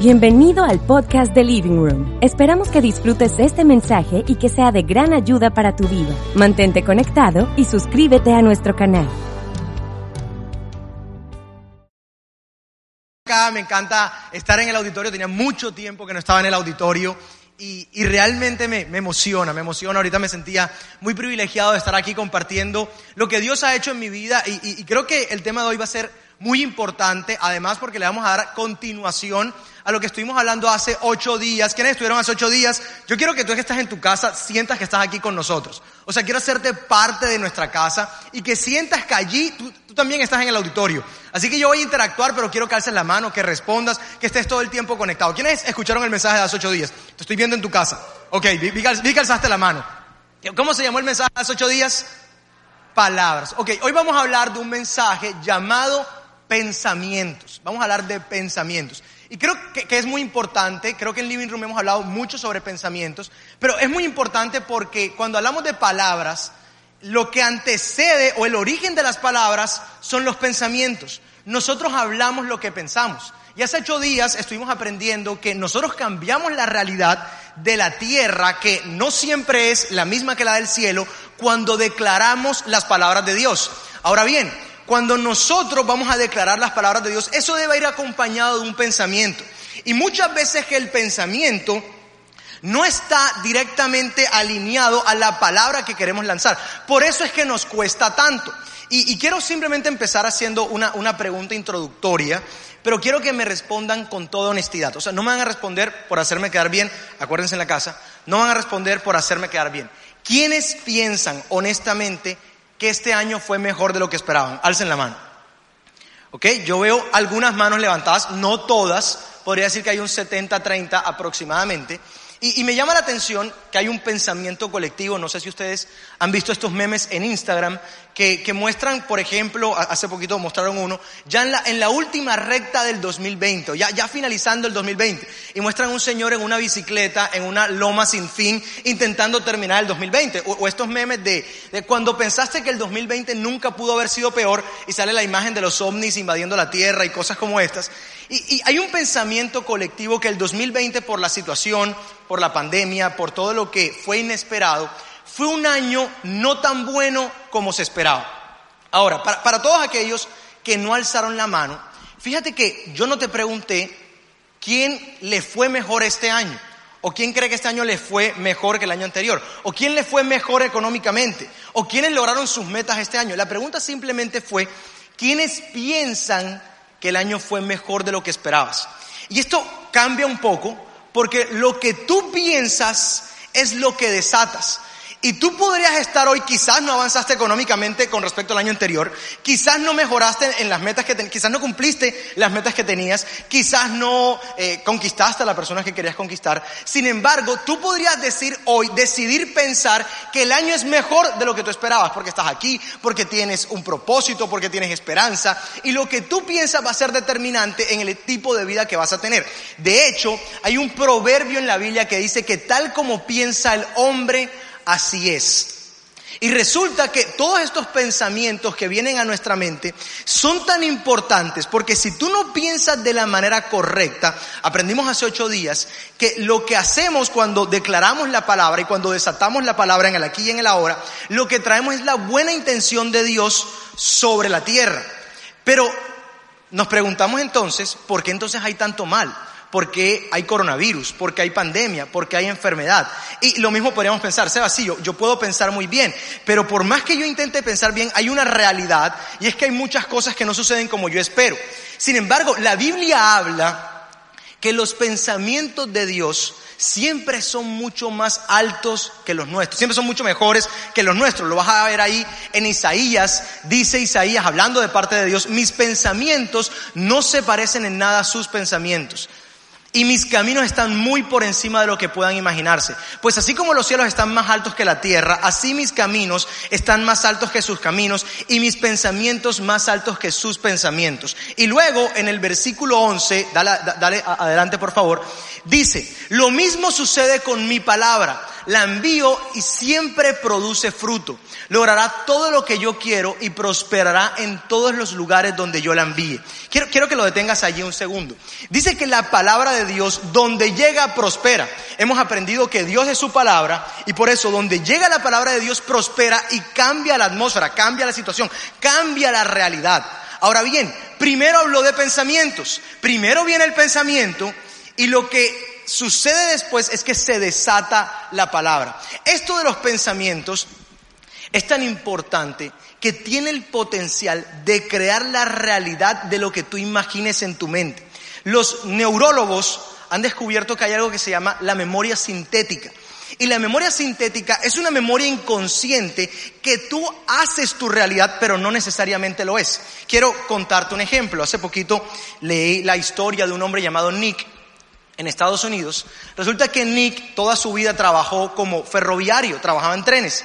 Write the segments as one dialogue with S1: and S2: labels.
S1: Bienvenido al podcast de Living Room. Esperamos que disfrutes este mensaje y que sea de gran ayuda para tu vida. Mantente conectado y suscríbete a nuestro canal.
S2: Acá me encanta estar en el auditorio, tenía mucho tiempo que no estaba en el auditorio y, y realmente me, me emociona, me emociona. Ahorita me sentía muy privilegiado de estar aquí compartiendo lo que Dios ha hecho en mi vida y, y- y creo que el tema de hoy va a ser muy importante, además porque le vamos a dar continuación a lo que estuvimos hablando hace ocho días. ¿Quiénes estuvieron hace ocho días? Yo quiero que tú que estás en tu casa sientas que estás aquí con nosotros. O sea, quiero hacerte parte de nuestra casa y que sientas que allí tú, también estás en el auditorio. Así que yo voy a interactuar, pero quiero que alces la mano, que respondas, que estés todo el tiempo conectado. ¿Quiénes escucharon el mensaje de hace ocho días? Te estoy viendo en tu casa. Ok, vi, vi vi que alzaste la mano. ¿Cómo se llamó el mensaje de hace ocho días? palabras. Ok, hoy vamos a hablar de un mensaje llamado pensamientos. Vamos a hablar de pensamientos. Y creo que, es muy importante, creo que en Living Room hemos hablado mucho sobre pensamientos, pero es muy importante porque cuando hablamos de palabras, lo que antecede o el origen de las palabras son los pensamientos. Nosotros hablamos lo que pensamos. Y hace ocho días estuvimos aprendiendo que nosotros cambiamos la realidad de la tierra, que no siempre es la misma que la del cielo, cuando declaramos las palabras de Dios. Ahora bien, cuando nosotros vamos a declarar las palabras de Dios, eso debe ir acompañado de un pensamiento. Y muchas veces que el pensamiento no está directamente alineado a la palabra que queremos lanzar. Por eso es que nos cuesta tanto. Y, quiero simplemente empezar haciendo una, una pregunta introductoria, pero quiero que me respondan con toda honestidad. O sea, no me van a responder por hacerme quedar bien, acuérdense en la casa, no van a responder por hacerme quedar bien. ¿Quiénes piensan honestamente que este año fue mejor de lo que esperaban? Alcen la mano. ¿Ok? Yo veo algunas manos levantadas, no todas, podría decir que hay un 70-30 aproximadamente. Y, me llama la atención que hay un pensamiento colectivo, no sé si ustedes han visto estos memes en Instagram, que, muestran, por ejemplo, hace poquito mostraron uno, ya en la, en la última recta del 2020, o ya, ya finalizando el 2020, y muestran un señor en una bicicleta, en una loma sin fin, intentando terminar el 2020. O, o estos memes de, de cuando pensaste que el 2020 nunca pudo haber sido peor, y sale la imagen de los ovnis invadiendo la Tierra y cosas como estas. Y, hay un pensamiento colectivo que el 2020 por la situación, por la pandemia, por todo lo que fue inesperado, fue un año no tan bueno como se esperaba. Ahora, para, todos aquellos que no alzaron la mano, fíjate que yo no te pregunté quién le fue mejor este año, o quién cree que este año le fue mejor que el año anterior, o quién le fue mejor económicamente, o quiénes lograron sus metas este año. La pregunta simplemente fue, ¿quiénes piensan que el año fue mejor de lo que esperabas? Y esto cambia un poco, porque lo que tú piensas es lo que desatas. Y tú podrías estar hoy, quizás no avanzaste económicamente con respecto al año anterior, quizás no mejoraste en las metas que tenías, quizás no cumpliste las metas que tenías, quizás no eh, conquistaste a la persona que querías conquistar. Sin embargo, tú podrías decir hoy, decidir pensar que el año es mejor de lo que tú esperabas, porque estás aquí, porque tienes un propósito, porque tienes esperanza, y lo que tú piensas va a ser determinante en el tipo de vida que vas a tener. De hecho, hay un proverbio en la Biblia que dice que tal como piensa el hombre, así es. Y resulta que todos estos pensamientos que vienen a nuestra mente son tan importantes porque si tú no piensas de la manera correcta, aprendimos hace ocho días que lo que hacemos cuando declaramos la palabra y cuando desatamos la palabra en el aquí y en el ahora, lo que traemos es la buena intención de Dios sobre la tierra. Pero nos preguntamos entonces, ¿por qué entonces hay tanto mal? ¿Por qué hay coronavirus? ¿Por qué hay pandemia? ¿Por qué hay enfermedad? Y lo mismo podríamos pensar, Seba, sí, yo, yo puedo pensar muy bien, pero por más que yo intente pensar bien, hay una realidad y es que hay muchas cosas que no suceden como yo espero. Sin embargo, la Biblia habla que los pensamientos de Dios siempre son mucho más altos que los nuestros, siempre son mucho mejores que los nuestros. Lo vas a ver ahí en Isaías, dice Isaías, hablando de parte de Dios, mis pensamientos no se parecen en nada a sus pensamientos. Y mis caminos están muy por encima de lo que puedan imaginarse. Pues así como los cielos están más altos que la tierra, así mis caminos están más altos que sus caminos y mis pensamientos más altos que sus pensamientos. Y luego en el versículo 11, dale, dale adelante por favor, dice, lo mismo sucede con mi palabra. La envío y siempre produce fruto. Logrará todo lo que yo quiero y prosperará en todos los lugares donde yo la envíe. Quiero, quiero que lo detengas allí un segundo. Dice que la palabra de Dios, donde llega, prospera. Hemos aprendido que Dios es su palabra y por eso donde llega la palabra de Dios, prospera y cambia la atmósfera, cambia la situación, cambia la realidad. Ahora bien, primero habló de pensamientos. Primero viene el pensamiento y lo que sucede después es que se desata la palabra. Esto de los pensamientos es tan importante que tiene el potencial de crear la realidad de lo que tú imagines en tu mente. Los neurólogos han descubierto que hay algo que se llama la memoria sintética. Y la memoria sintética es una memoria inconsciente que tú haces tu realidad, pero no necesariamente lo es. Quiero contarte un ejemplo. Hace poquito leí la historia de un hombre llamado Nick en Estados Unidos. Resulta que Nick toda su vida trabajó como ferroviario, trabajaba en trenes,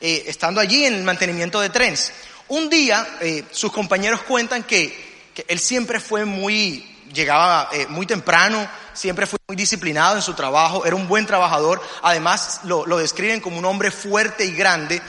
S2: eh, estando allí en el mantenimiento de trenes. Un día eh, sus compañeros cuentan que, él siempre fue muy, llegaba eh, muy temprano, siempre fue muy disciplinado en su trabajo, era un buen trabajador, además lo, describen como un hombre fuerte y grande.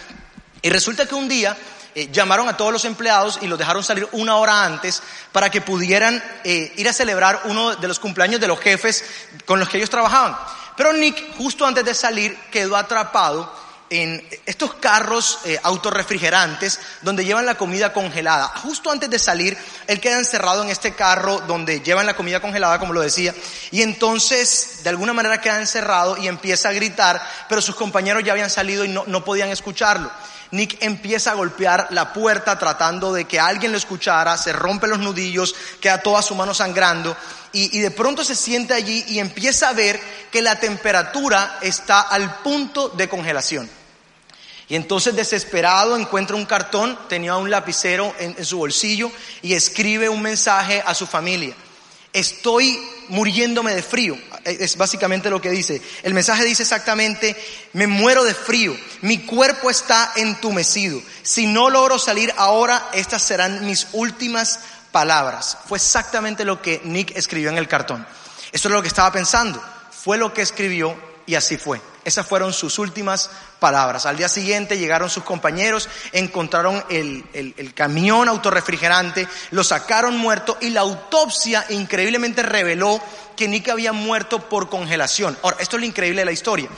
S2: Y resulta que un día eh, llamaron a todos los empleados y los dejaron salir una hora antes para que pudieran eh, ir a celebrar uno de los cumpleaños de los jefes con los que ellos trabajaban. Pero Nick, justo antes de salir, quedó atrapado en estos carros eh, autorrefrigerantes donde llevan la comida congelada. Justo antes de salir, él queda encerrado en este carro donde llevan la comida congelada, como lo decía, y entonces de alguna manera queda encerrado y empieza a gritar, pero sus compañeros ya habían salido y no, no podían escucharlo. Nick empieza a golpear la puerta tratando de que alguien lo escuchara, se rompe los nudillos, queda toda su mano sangrando y, de pronto se siente allí y empieza a ver que la temperatura está al punto de congelación. Y entonces desesperado encuentra un cartón, tenía un lapicero en, su bolsillo y escribe un mensaje a su familia. Estoy muriéndome de frío. Es básicamente lo que dice. El mensaje dice exactamente, me muero de frío, mi cuerpo está entumecido. Si no logro salir ahora, estas serán mis últimas palabras. Fue exactamente lo que Nick escribió en el cartón. Eso es lo que estaba pensando. Fue lo que escribió y así fue. Esas fueron sus últimas palabras. Al día siguiente llegaron sus compañeros, encontraron el, el, camión autorrefrigerante, lo sacaron muerto y la autopsia increíblemente reveló que Nick había muerto por congelación. Ahora, esto es lo increíble de la historia.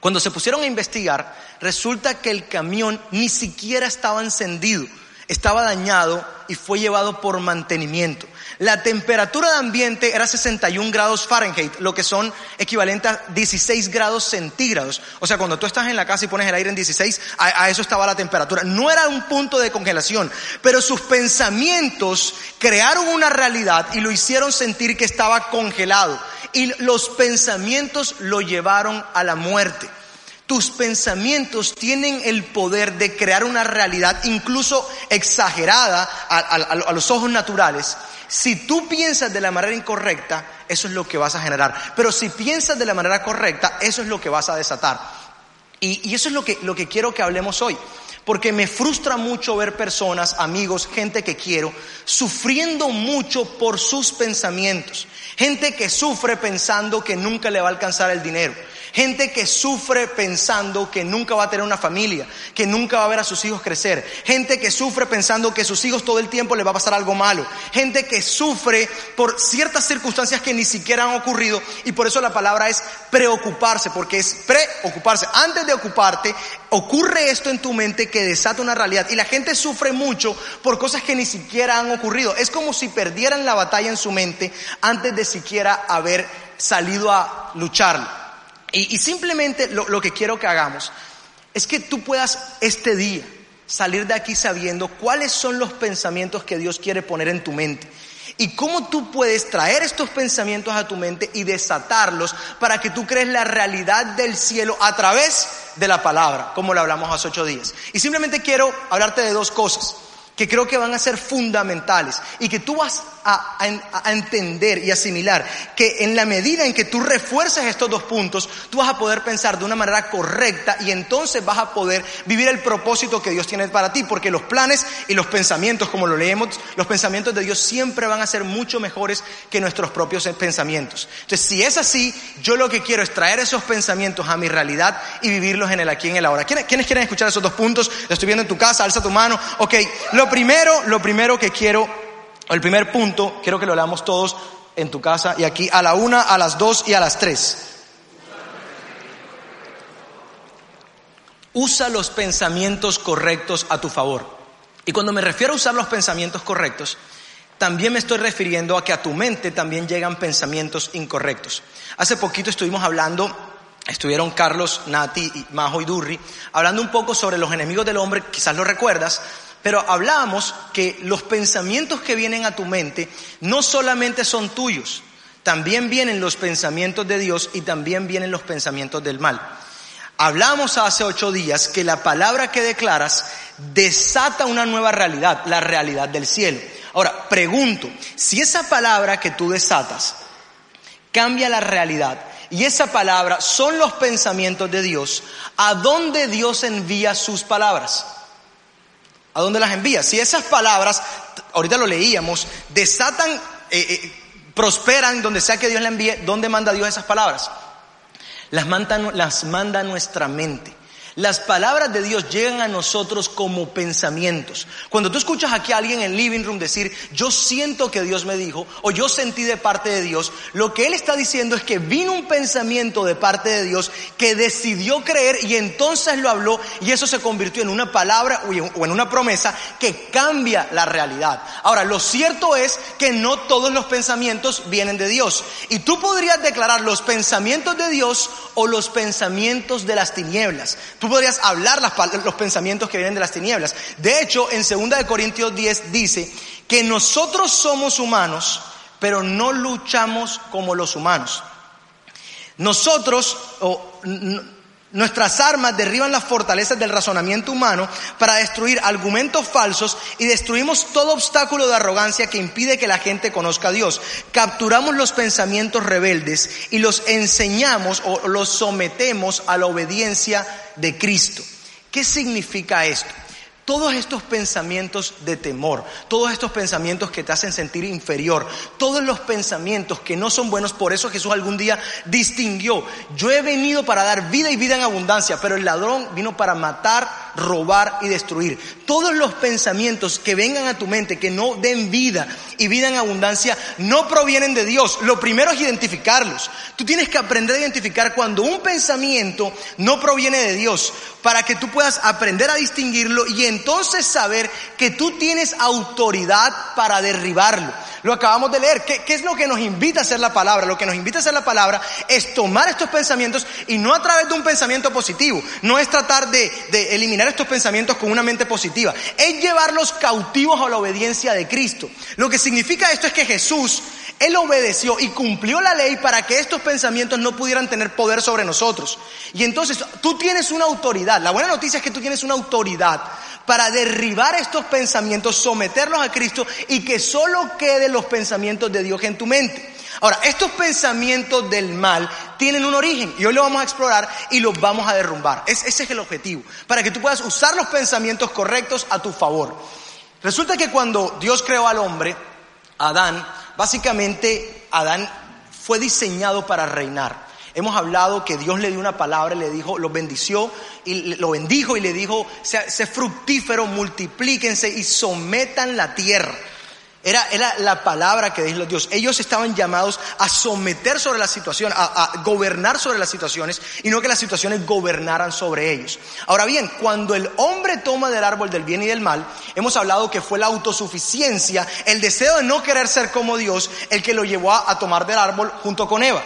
S2: Cuando se pusieron a investigar, resulta que el camión ni siquiera estaba encendido, estaba dañado y fue llevado por mantenimiento. La temperatura de ambiente era 61 grados Fahrenheit, lo que son equivalentes a 16 grados centígrados. O sea, cuando tú estás en la casa y pones el aire en 16, a, eso estaba la temperatura. No era un punto de congelación, pero sus pensamientos crearon una realidad y lo hicieron sentir que estaba congelado. Y los pensamientos lo llevaron a la muerte. Tus pensamientos tienen el poder de crear una realidad incluso exagerada a, los ojos naturales. Si tú piensas de la manera incorrecta, eso es lo que vas a generar. Pero si piensas de la manera correcta, eso es lo que vas a desatar. Y, eso es lo que, lo que quiero que hablemos hoy. Porque me frustra mucho ver personas, amigos, gente que quiero, sufriendo mucho por sus pensamientos. Gente que sufre pensando que nunca le va a alcanzar el dinero Gente que sufre pensando que nunca va a tener una familia, que nunca va a ver a sus hijos crecer. Gente que sufre pensando que a sus hijos todo el tiempo le va a pasar algo malo. Gente que sufre por ciertas circunstancias que ni siquiera han ocurrido y por eso la palabra es preocuparse, porque es preocuparse. Antes de ocuparte, ocurre esto en tu mente que desata una realidad y la gente sufre mucho por cosas que ni siquiera han ocurrido. Es como si perdieran la batalla en su mente antes de siquiera haber salido a lucharla. Y, simplemente lo, lo que quiero que hagamos es que tú puedas este día salir de aquí sabiendo cuáles son los pensamientos que Dios quiere poner en tu mente. Y cómo tú puedes traer estos pensamientos a tu mente y desatarlos para que tú crees la realidad del cielo a través de la palabra, como lo hablamos hace ocho días. Y simplemente quiero hablarte de dos cosas que creo que van a ser fundamentales y que tú vas a, a, entender y asimilar que en la medida en que tú refuerces estos dos puntos, tú vas a poder pensar de una manera correcta y entonces vas a poder vivir el propósito que Dios tiene para ti, porque los planes y los pensamientos, como lo leemos, los pensamientos de Dios siempre van a ser mucho mejores que nuestros propios pensamientos. Entonces, si es así, yo lo que quiero es traer esos pensamientos a mi realidad y vivirlos en el aquí y en el ahora. ¿Quiénes, ¿quiénes quieren escuchar esos dos puntos? Lo estoy viendo en tu casa, alza tu mano. Ok, lo primero, lo primero que quiero, el primer punto, quiero que lo leamos todos en tu casa y aquí a la una, a las dos y a las tres. Usa los pensamientos correctos a tu favor. Y cuando me refiero a usar los pensamientos correctos, también me estoy refiriendo a que a tu mente también llegan pensamientos incorrectos. Hace poquito estuvimos hablando, estuvieron Carlos, Nati, Majo y Durri, hablando un poco sobre los enemigos del hombre, quizás lo recuerdas, pero hablábamos que los pensamientos que vienen a tu mente no solamente son tuyos, también vienen los pensamientos de Dios y también vienen los pensamientos del mal. Hablamos hace ocho días que la palabra que declaras desata una nueva realidad, la realidad del cielo. Ahora, pregunto, si esa palabra que tú desatas cambia la realidad y esa palabra son los pensamientos de Dios, ¿a dónde Dios envía sus palabras? ¿A dónde las envía? Si esas palabras, ahorita lo leíamos, desatan, eh, eh, prosperan donde sea que Dios la envíe, ¿dónde manda Dios esas palabras? Las manda, las manda nuestra mente. Las palabras de Dios llegan a nosotros como pensamientos. Cuando tú escuchas aquí a alguien en el living room decir, yo siento que Dios me dijo, o yo sentí de parte de Dios, lo que él está diciendo es que vino un pensamiento de parte de Dios que decidió creer y entonces lo habló y eso se convirtió en una palabra o en una promesa que cambia la realidad. Ahora, lo cierto es que no todos los pensamientos vienen de Dios. Y tú podrías declarar los pensamientos de Dios o los pensamientos de las tinieblas podrías hablar los pensamientos que vienen de las tinieblas. De hecho, en 2 Corintios 10 dice que nosotros somos humanos, pero no luchamos como los humanos. Nosotros, o, Nuestras armas derriban las fortalezas del razonamiento humano para destruir argumentos falsos y destruimos todo obstáculo de arrogancia que impide que la gente conozca a Dios. Capturamos los pensamientos rebeldes y los enseñamos o los sometemos a la obediencia de Cristo. ¿Qué significa esto? Todos estos pensamientos de temor, todos estos pensamientos que te hacen sentir inferior, todos los pensamientos que no son buenos, por eso Jesús algún día distinguió, yo he venido para dar vida y vida en abundancia, pero el ladrón vino para matar, robar y destruir. Todos los pensamientos que vengan a tu mente, que no den vida y vida en abundancia, no provienen de Dios. Lo primero es identificarlos. Tú tienes que aprender a identificar cuando un pensamiento no proviene de Dios, para que tú puedas aprender a distinguirlo y entonces saber que tú tienes autoridad para derribarlo. Lo acabamos de leer. ¿Qué, es lo que nos invita a hacer la palabra? Lo que nos invita a hacer la palabra es tomar estos pensamientos y no a través de un pensamiento positivo. No es tratar de, eliminar estos pensamientos con una mente positiva. Es llevarlos cautivos a la obediencia de Cristo. Lo que significa esto es que Jesús, Él obedeció y cumplió la ley para que estos pensamientos no pudieran tener poder sobre nosotros. Y entonces tú tienes una autoridad. La buena noticia es que tú tienes una autoridad para derribar estos pensamientos, someterlos a Cristo y que solo queden los pensamientos de Dios en tu mente. Ahora, estos pensamientos del mal tienen un origen y hoy lo vamos a explorar y los vamos a derrumbar. ese es el objetivo, para que tú puedas usar los pensamientos correctos a tu favor. Resulta que cuando Dios creó al hombre, Adán, básicamente Adán fue diseñado para reinar. Hemos hablado que Dios le dio una palabra, le dijo, lo bendició y lo bendijo y le dijo, sé, fructífero, multiplíquense y sometan la tierra. Era, era, la palabra que dijo Dios. Ellos estaban llamados a someter sobre la situación, a, a, gobernar sobre las situaciones y no que las situaciones gobernaran sobre ellos. Ahora bien, cuando el hombre toma del árbol del bien y del mal, hemos hablado que fue la autosuficiencia, el deseo de no querer ser como Dios, el que lo llevó a tomar del árbol junto con Eva.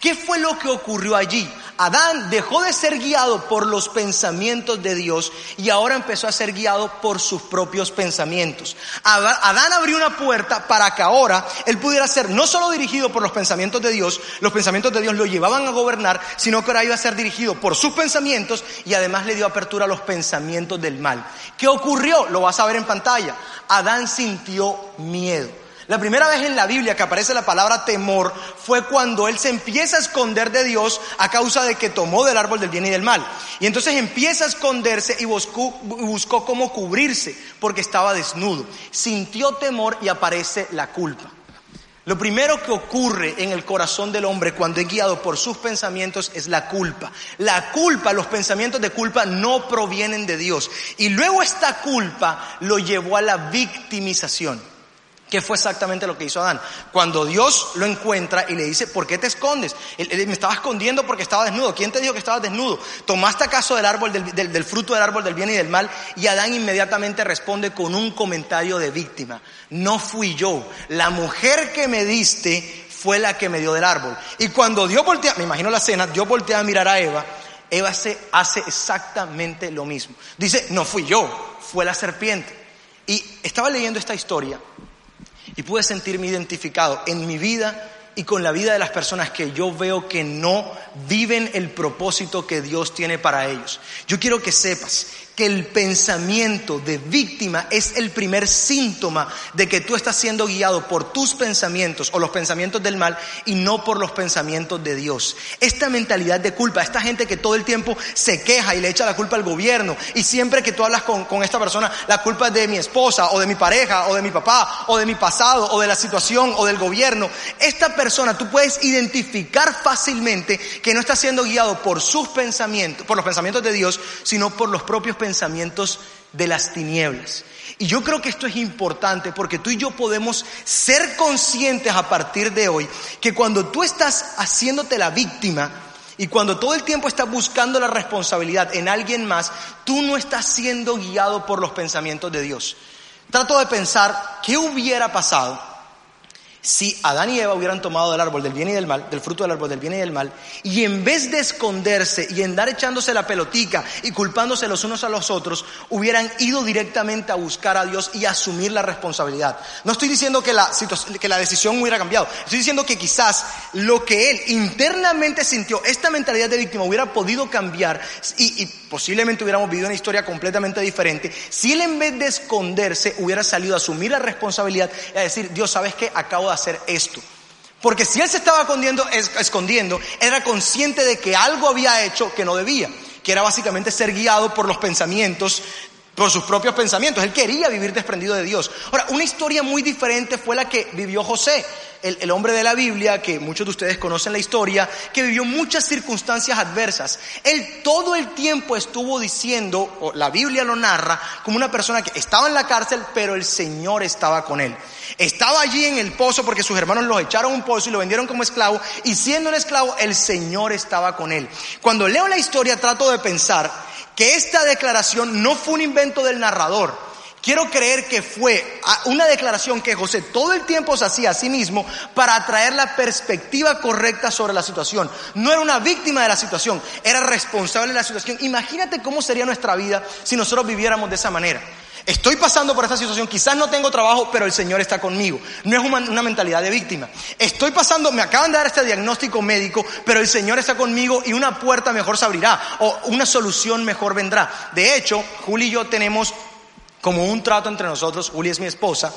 S2: ¿Qué fue lo que ocurrió allí? Adán dejó de ser guiado por los pensamientos de Dios y ahora empezó a ser guiado por sus propios pensamientos. Adán abrió una puerta para que ahora él pudiera ser no solo dirigido por los pensamientos de Dios, los pensamientos de Dios lo llevaban a gobernar, sino que ahora iba a ser dirigido por sus pensamientos y además le dio apertura a los pensamientos del mal. ¿Qué ocurrió? Lo vas a ver en pantalla. Adán sintió miedo. La primera vez en la Biblia que aparece la palabra temor fue cuando él se empieza a esconder de Dios a causa de que tomó del árbol del bien y del mal. Y entonces empieza a esconderse y buscó, cómo cubrirse porque estaba desnudo. Sintió temor y aparece la culpa. Lo primero que ocurre en el corazón del hombre cuando es guiado por sus pensamientos es la culpa. La culpa, los pensamientos de culpa no provienen de Dios. Y luego esta culpa lo llevó a la victimización. Que fue exactamente lo que hizo Adán. Cuando Dios lo encuentra y le dice, ¿por qué te escondes? Me estaba escondiendo porque estaba desnudo. ¿Quién te dijo que estabas desnudo? ¿Tomaste acaso del árbol, del, fruto del árbol del bien y del mal? Y Adán inmediatamente responde con un comentario de víctima. No fui yo. La mujer que me diste fue la que me dio del árbol. Y cuando Dios voltea, me imagino la cena, Dios voltea a mirar a Eva, Eva se hace exactamente lo mismo. Dice, no fui yo, fue la serpiente. Y estaba leyendo esta historia y pude sentirme identificado en mi vida y con la vida de las personas que yo veo que no viven el propósito que Dios tiene para ellos. Yo quiero que sepas que el pensamiento de víctima es el primer síntoma de que tú estás siendo guiado por tus pensamientos o los pensamientos del mal y no por los pensamientos de Dios. Esta mentalidad de culpa, esta gente que todo el tiempo se queja y le echa la culpa al gobierno y siempre que tú hablas con, con esta persona, la culpa es de mi esposa o de mi pareja o de mi papá o de mi pasado o de la situación o del gobierno, esta persona tú puedes identificar fácilmente que no está siendo guiado por sus pensamientos, por los pensamientos de Dios, sino por los propios pensamientos pensamientos de las tinieblas. Y yo creo que esto es importante porque tú y yo podemos ser conscientes a partir de hoy que cuando tú estás haciéndote la víctima y cuando todo el tiempo estás buscando la responsabilidad en alguien más, tú no estás siendo guiado por los pensamientos de Dios. Trato de pensar qué hubiera pasado si Adán y Eva hubieran tomado del árbol del bien y del mal, del fruto del árbol del bien y del mal, y en vez de esconderse y andar echándose la pelotica y culpándose los unos a los otros, hubieran ido directamente a buscar a Dios y asumir la responsabilidad. No estoy diciendo que la, que la decisión hubiera cambiado, estoy diciendo que quizás lo que él internamente sintió, esta mentalidad de víctima hubiera podido cambiar y, posiblemente hubiéramos vivido una historia completamente diferente si él en vez de esconderse hubiera salido a asumir la responsabilidad y a decir, Dios, ¿sabes qué? Acabo hacer esto. Porque si él se estaba escondiendo, escondiendo, era consciente de que algo había hecho que no debía, que era básicamente ser guiado por los pensamientos, por sus propios pensamientos. Él quería vivir desprendido de Dios. Ahora, una historia muy diferente fue la que vivió José, el, el, hombre de la Biblia, que muchos de ustedes conocen la historia, que vivió muchas circunstancias adversas. Él todo el tiempo estuvo diciendo, o la Biblia lo narra, como una persona que estaba en la cárcel, pero el Señor estaba con él. Estaba allí en el pozo porque sus hermanos lo echaron un pozo y lo vendieron como esclavo. Y siendo un esclavo, el Señor estaba con él. Cuando leo la historia trato de pensar que esta declaración no fue un invento del narrador. Quiero creer que fue una declaración que José todo el tiempo se hacía a sí mismo para atraer la perspectiva correcta sobre la situación. No era una víctima de la situación, era responsable de la situación. Imagínate cómo sería nuestra vida si nosotros viviéramos de esa manera. Estoy pasando por esta situación, quizás no tengo trabajo, pero el Señor está conmigo. No es una, mentalidad de víctima. Estoy pasando, me acaban de dar este diagnóstico médico, pero el Señor está conmigo y una puerta mejor se abrirá o una solución mejor vendrá. De hecho, Juli y yo tenemos como un trato entre nosotros, Juli es mi esposa,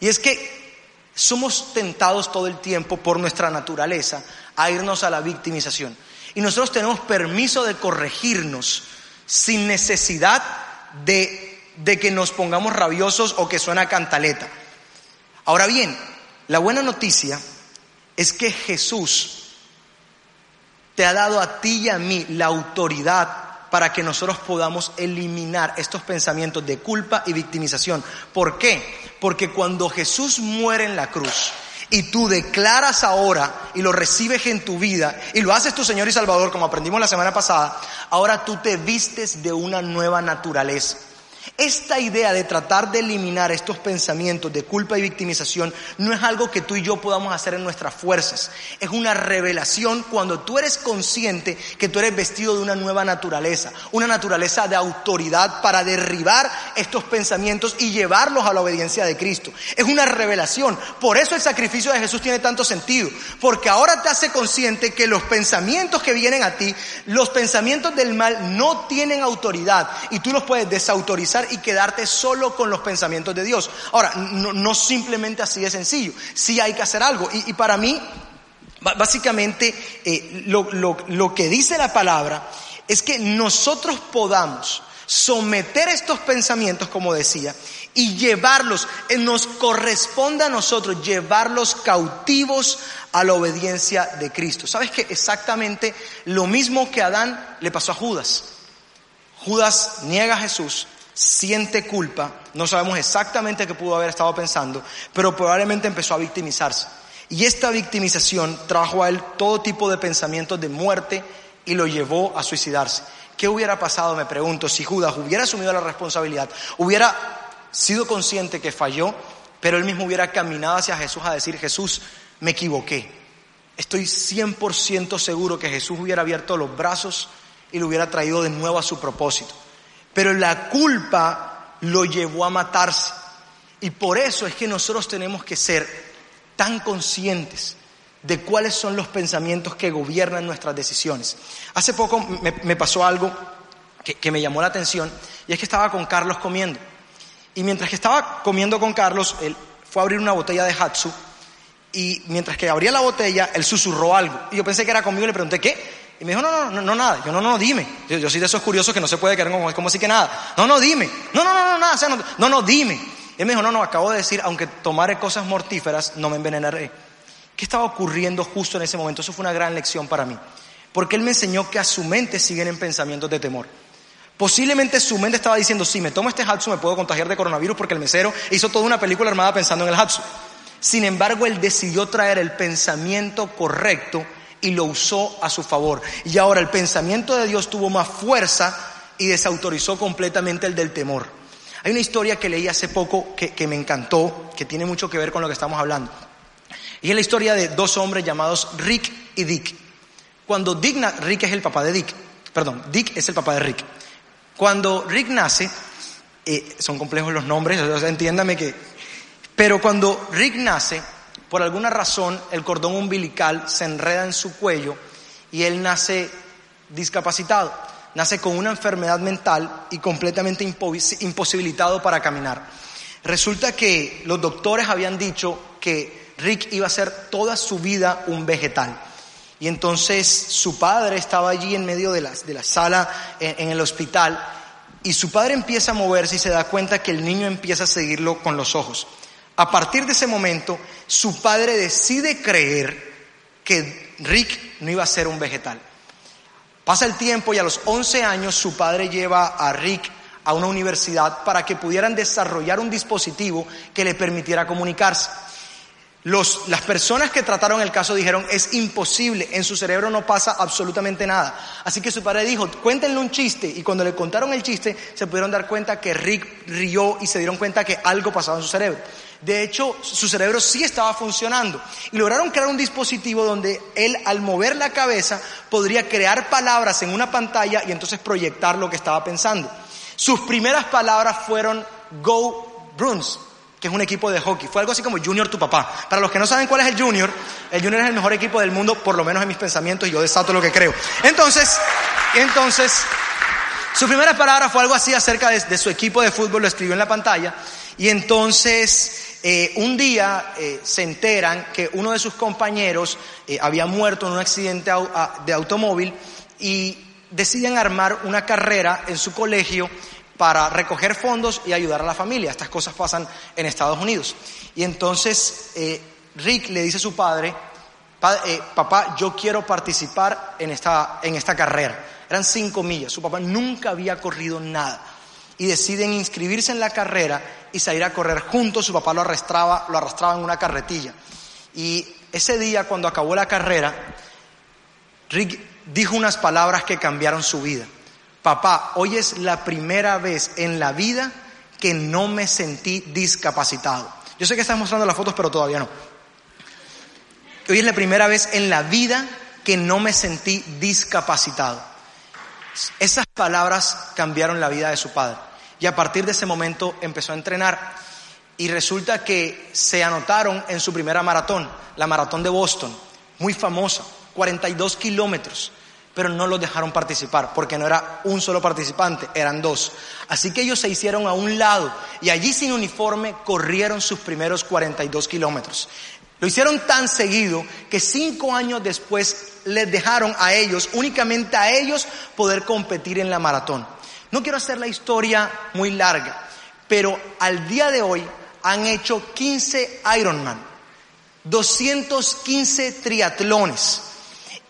S2: y es que somos tentados todo el tiempo por nuestra naturaleza a irnos a la victimización. Y nosotros tenemos permiso de corregirnos sin necesidad de de que nos pongamos rabiosos o que suena cantaleta. Ahora bien, la buena noticia es que Jesús te ha dado a ti y a mí la autoridad para que nosotros podamos eliminar estos pensamientos de culpa y victimización. ¿Por qué? Porque cuando Jesús muere en la cruz y tú declaras ahora y lo recibes en tu vida y lo haces tu Señor y Salvador, como aprendimos la semana pasada, ahora tú te vistes de una nueva naturaleza. Esta idea de tratar de eliminar estos pensamientos de culpa y victimización no es algo que tú y yo podamos hacer en nuestras fuerzas. Es una revelación cuando tú eres consciente que tú eres vestido de una nueva naturaleza, una naturaleza de autoridad para derribar estos pensamientos y llevarlos a la obediencia de Cristo. Es una revelación. Por eso el sacrificio de Jesús tiene tanto sentido, porque ahora te hace consciente que los pensamientos que vienen a ti, los pensamientos del mal no tienen autoridad y tú los puedes desautorizar y quedarte solo con los pensamientos de Dios. Ahora, no, simplemente así de sencillo, sí hay que hacer algo. Y, para mí, básicamente, eh, lo, lo que dice la palabra es que nosotros podamos someter estos pensamientos, como decía, y llevarlos, eh, nos corresponde a nosotros llevarlos cautivos a la obediencia de Cristo. ¿Sabes que exactamente lo mismo que Adán le pasó a Judas? Judas niega a Jesús, siente culpa, no sabemos exactamente qué pudo haber estado pensando, pero probablemente empezó a victimizarse. Y esta victimización trajo a él todo tipo de pensamientos de muerte y lo llevó a suicidarse. ¿Qué hubiera pasado, me pregunto, si Judas hubiera asumido la responsabilidad, hubiera sido consciente que falló, pero él mismo hubiera caminado hacia Jesús a decir, Jesús, me equivoqué. Estoy 100% seguro que Jesús hubiera abierto los brazos y lo hubiera traído de nuevo a su propósito. Pero la culpa lo llevó a matarse. Y por eso es que nosotros tenemos que ser tan conscientes de cuáles son los pensamientos que gobiernan nuestras decisiones. Hace poco me, pasó algo que, que me llamó la atención y es que estaba con Carlos comiendo. Y mientras que estaba comiendo con Carlos, él fue a abrir una botella de Hatsu y mientras que abría la botella, él susurró algo. Y yo pensé que era conmigo y le pregunté, ¿qué? Y me dijo, no, no, no, no nada. Yo, no, no, dime. Yo, soy de esos curiosos que no se puede quedar como, como así que nada. No, no, dime. No, no, no, no, nada. No, no, no, dime. Él me dijo, no, no, acabo de decir, aunque tomare cosas mortíferas, no me envenenaré. ¿Qué estaba ocurriendo justo en ese momento? Eso fue una gran lección para mí. Porque él me enseñó que a su mente siguen en pensamientos de temor. Posiblemente su mente estaba diciendo, si me tomo este Hatsu me puedo contagiar de coronavirus porque el mesero hizo toda una película armada pensando en el Hatsu. Sin embargo, él decidió traer el pensamiento correcto y lo usó a su favor. Y ahora el pensamiento de Dios tuvo más fuerza y desautorizó completamente el del temor. Hay una historia que leí hace poco que, me encantó, que tiene mucho que ver con lo que estamos hablando. Y es la historia de dos hombres llamados Rick y Dick. Cuando Dick, Rick es el papá de Dick, perdón, Dick es el papá de Rick. Cuando Rick nace, eh, son complejos los nombres, entiéndame que... Pero cuando Rick nace, por alguna razón el cordón umbilical se enreda en su cuello y él nace discapacitado, nace con una enfermedad mental y completamente imposibilitado para caminar. Resulta que los doctores habían dicho que Rick iba a ser toda su vida un vegetal. Y entonces su padre estaba allí en medio de la, de la sala en, el hospital y su padre empieza a moverse y se da cuenta que el niño empieza a seguirlo con los ojos. A partir de ese momento, su padre decide creer que Rick no iba a ser un vegetal. Pasa el tiempo y a los 11 años su padre lleva a Rick a una universidad para que pudieran desarrollar un dispositivo que le permitiera comunicarse las personas que trataron el caso dijeron, es imposible, en su cerebro no pasa absolutamente nada. Así que su padre dijo, cuéntenle un chiste. Y cuando le contaron el chiste, se pudieron dar cuenta que Rick rió y se dieron cuenta que algo pasaba en su cerebro. De hecho, su cerebro sí estaba funcionando. Y lograron crear un dispositivo donde él, al mover la cabeza, podría crear palabras en una pantalla y entonces proyectar lo que estaba pensando. Sus primeras palabras fueron Go Bruins, que es un equipo de hockey. Fue algo así como Junior tu papá. Para los que no saben cuál es el Junior, el Junior es el mejor equipo del mundo, por lo menos en mis pensamientos, y yo desato lo que creo. Entonces, entonces, su primera palabra fue algo así acerca de, su equipo de fútbol, lo escribió en la pantalla, y entonces eh, un día eh, se enteran que uno de sus compañeros eh, había muerto en un accidente de automóvil y deciden armar una carrera en su colegio para recoger fondos y ayudar a la familia. Estas cosas pasan en Estados Unidos. Y entonces Rick le dice a su padre, papá, yo quiero participar en esta, en esta carrera. Eran cinco millas, su papá nunca había corrido nada. Y deciden inscribirse en la carrera y salir a correr juntos. Su papá lo arrastraba, lo arrastraba en una carretilla. Y ese día, cuando acabó la carrera, Rick dijo unas palabras que cambiaron su vida papá, hoy es la primera vez en la vida que no me sentí discapacitado. Yo sé que estás mostrando las fotos, pero todavía no. Hoy es la primera vez en la vida que no me sentí discapacitado. Esas palabras cambiaron la vida de su padre. Y a partir de ese momento empezó a entrenar. Y resulta que se anotaron en su primera maratón, la maratón de Boston, muy famosa, 42 kilómetros pero no los dejaron participar, porque no era un solo participante, eran dos. Así que ellos se hicieron a un lado y allí sin uniforme corrieron sus primeros 42 kilómetros. Lo hicieron tan seguido que cinco años después les dejaron a ellos, únicamente a ellos, poder competir en la maratón. No quiero hacer la historia muy larga, pero al día de hoy han hecho 15 Ironman, 215 triatlones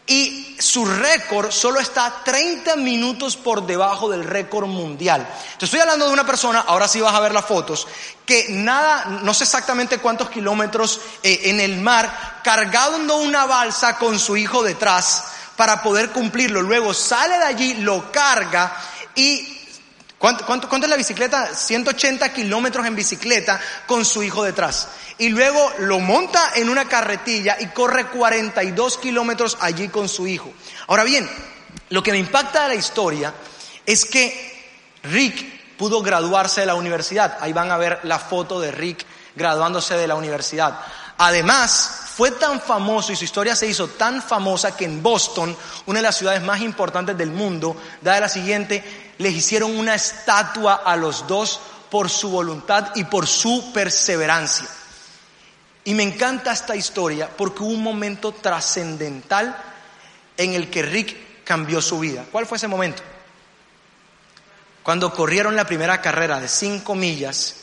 S2: y su récord solo está 30 minutos por debajo del récord mundial. Te estoy hablando de una persona, ahora sí vas a ver las fotos, que nada, no sé exactamente cuántos kilómetros eh, en el mar, cargando una balsa con su hijo detrás para poder cumplirlo. Luego sale de allí, lo carga y ¿Cuánto, cuánto, cuánto es la bicicleta? 180 kilómetros en bicicleta con su hijo detrás y luego lo monta en una carretilla y corre 42 kilómetros allí con su hijo. Ahora bien, lo que me impacta de la historia es que Rick pudo graduarse de la universidad. Ahí van a ver la foto de Rick graduándose de la universidad. Además, fue tan famoso y su historia se hizo tan famosa que en Boston, una de las ciudades más importantes del mundo, dada la siguiente, les hicieron una estatua a los dos por su voluntad y por su perseverancia. Y me encanta esta historia porque hubo un momento trascendental en el que Rick cambió su vida. ¿Cuál fue ese momento? Cuando corrieron la primera carrera de cinco millas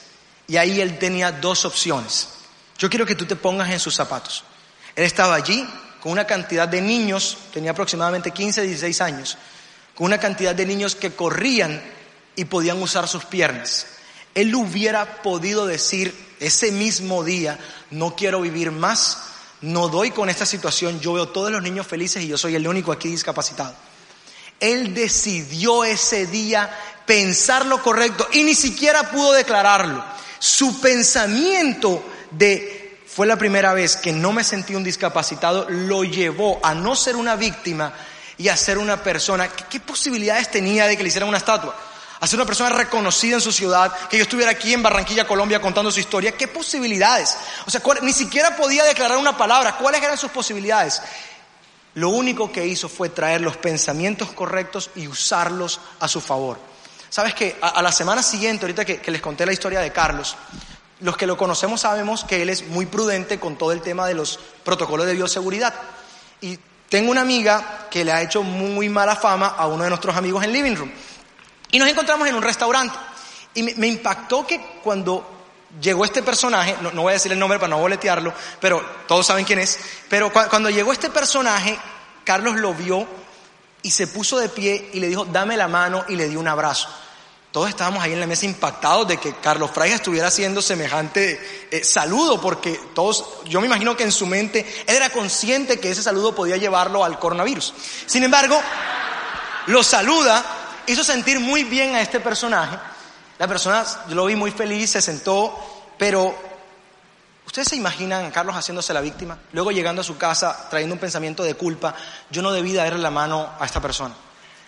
S2: y ahí él tenía dos opciones. Yo quiero que tú te pongas en sus zapatos. Él estaba allí con una cantidad de niños, tenía aproximadamente 15, 16 años, con una cantidad de niños que corrían y podían usar sus piernas. Él hubiera podido decir, ese mismo día, no quiero vivir más, no doy con esta situación, yo veo todos los niños felices y yo soy el único aquí discapacitado. Él decidió ese día pensar lo correcto y ni siquiera pudo declararlo. Su pensamiento de fue la primera vez que no me sentí un discapacitado, lo llevó a no ser una víctima y a ser una persona. ¿Qué, posibilidades tenía de que le hicieran una estatua? a ser una persona reconocida en su ciudad, que yo estuviera aquí en Barranquilla, Colombia, contando su historia. ¿Qué posibilidades? O sea, ni siquiera podía declarar una palabra. ¿Cuáles eran sus posibilidades? Lo único que hizo fue traer los pensamientos correctos y usarlos a su favor. Sabes que a, la semana siguiente, ahorita que, que les conté la historia de Carlos, los que lo conocemos sabemos que él es muy prudente con todo el tema de los protocolos de bioseguridad. Y tengo una amiga que le ha hecho muy mala fama a uno de nuestros amigos en Living Room. Y nos encontramos en un restaurante. Y me, impactó que cuando llegó este personaje, no, voy a decir el nombre para no boletearlo, pero todos saben quién es, pero cuando llegó este personaje, Carlos lo vio y se puso de pie y le dijo, dame la mano y le dio un abrazo. Todos estábamos ahí en la mesa impactados de que Carlos Fraiga estuviera haciendo semejante eh, saludo, porque todos, yo me imagino que en su mente él era consciente que ese saludo podía llevarlo al coronavirus. Sin embargo, lo saluda hizo sentir muy bien a este personaje. La persona, yo lo vi muy feliz, se sentó, pero ¿ustedes se imaginan a Carlos haciéndose la víctima? Luego llegando a su casa trayendo un pensamiento de culpa, yo no debí darle la mano a esta persona.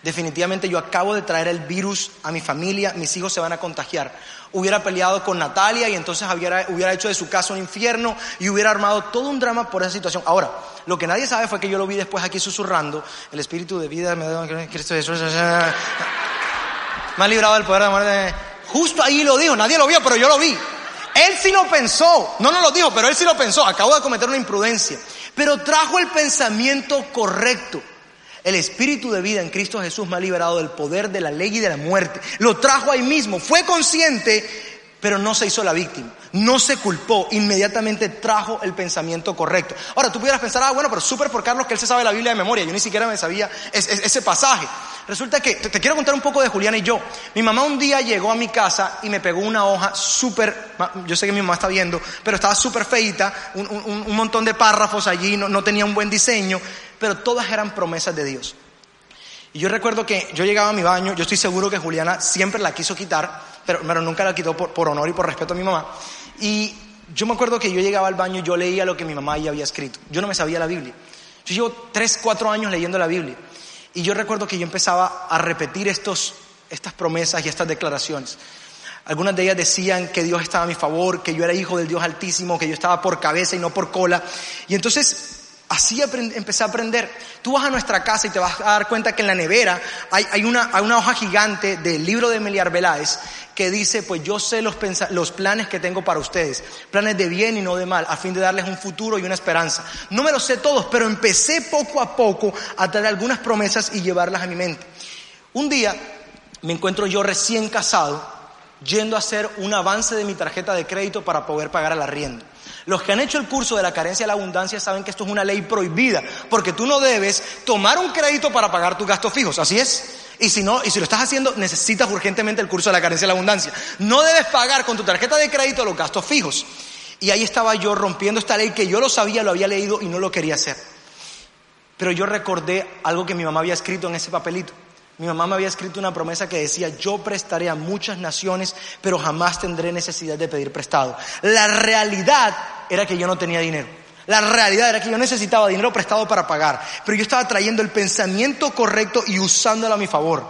S2: Definitivamente yo acabo de traer el virus a mi familia, mis hijos se van a contagiar. Hubiera peleado con Natalia y entonces hubiera, hecho de su casa un infierno y hubiera armado todo un drama por esa situación. Ahora, lo que nadie sabe fue que yo lo vi después aquí susurrando, el espíritu de vida me Cristo Jesús. Me ha librado del poder de muerte. Justo ahí lo dijo, nadie lo vio, pero yo lo vi. Él sí lo pensó, no nos lo dijo, pero él sí lo pensó. Acabo de cometer una imprudencia, pero trajo el pensamiento correcto. El espíritu de vida en Cristo Jesús me ha liberado del poder de la ley y de la muerte. Lo trajo ahí mismo, fue consciente pero no se hizo la víctima, no se culpó, inmediatamente trajo el pensamiento correcto. Ahora, tú pudieras pensar, ah, bueno, pero súper por Carlos que él se sabe la Biblia de memoria, yo ni siquiera me sabía ese, pasaje. Resulta que, te, quiero contar un poco de Julián y yo. Mi mamá un día llegó a mi casa y me pegó una hoja súper, yo sé que mi mamá está viendo, pero estaba súper feita, un, montón de párrafos allí, no, no tenía un buen diseño, pero todas eran promesas de Dios. Y yo recuerdo que yo llegaba a mi baño, yo estoy seguro que Juliana siempre la quiso quitar, pero, nunca la quitó por, honor y por respeto a mi mamá. Y yo me acuerdo que yo llegaba al baño y yo leía lo que mi mamá ya había escrito. Yo no me sabía la Biblia. Yo llevo tres, cuatro años leyendo la Biblia. Y yo recuerdo que yo empezaba a repetir estos, estas promesas y estas declaraciones. Algunas de ellas decían que Dios estaba a mi favor, que yo era hijo del Dios Altísimo, que yo estaba por cabeza y no por cola. Y entonces así empecé a aprender. Tú vas a nuestra casa y te vas a dar cuenta que en la nevera hay, una, hoja gigante del libro de Meliar Veláez que dice, pues yo sé los, planes que tengo para ustedes, planes de bien y no de mal, a fin de darles un futuro y una esperanza. No me los sé todos, pero empecé poco a poco a traer algunas promesas y llevarlas a mi mente. Un día me encuentro yo recién casado yendo a hacer un avance de mi tarjeta de crédito para poder pagar el arriendo. Los que han hecho el curso de la carencia y la abundancia saben que esto es una ley prohibida, porque tú no debes tomar un crédito para pagar tus gastos fijos, así es. Y si no, y si lo estás haciendo, necesitas urgentemente el curso de la carencia y la abundancia. No debes pagar con tu tarjeta de crédito los gastos fijos. Y ahí estaba yo rompiendo esta ley que yo lo sabía, lo había leído y no lo quería hacer. Pero yo recordé algo que mi mamá había escrito en ese papelito. Mi mamá me había escrito una promesa que decía, yo prestaré a muchas naciones, pero jamás tendré necesidad de pedir prestado. La realidad era que yo no tenía dinero. La realidad era que yo necesitaba dinero prestado para pagar, pero yo estaba trayendo el pensamiento correcto y usándolo a mi favor.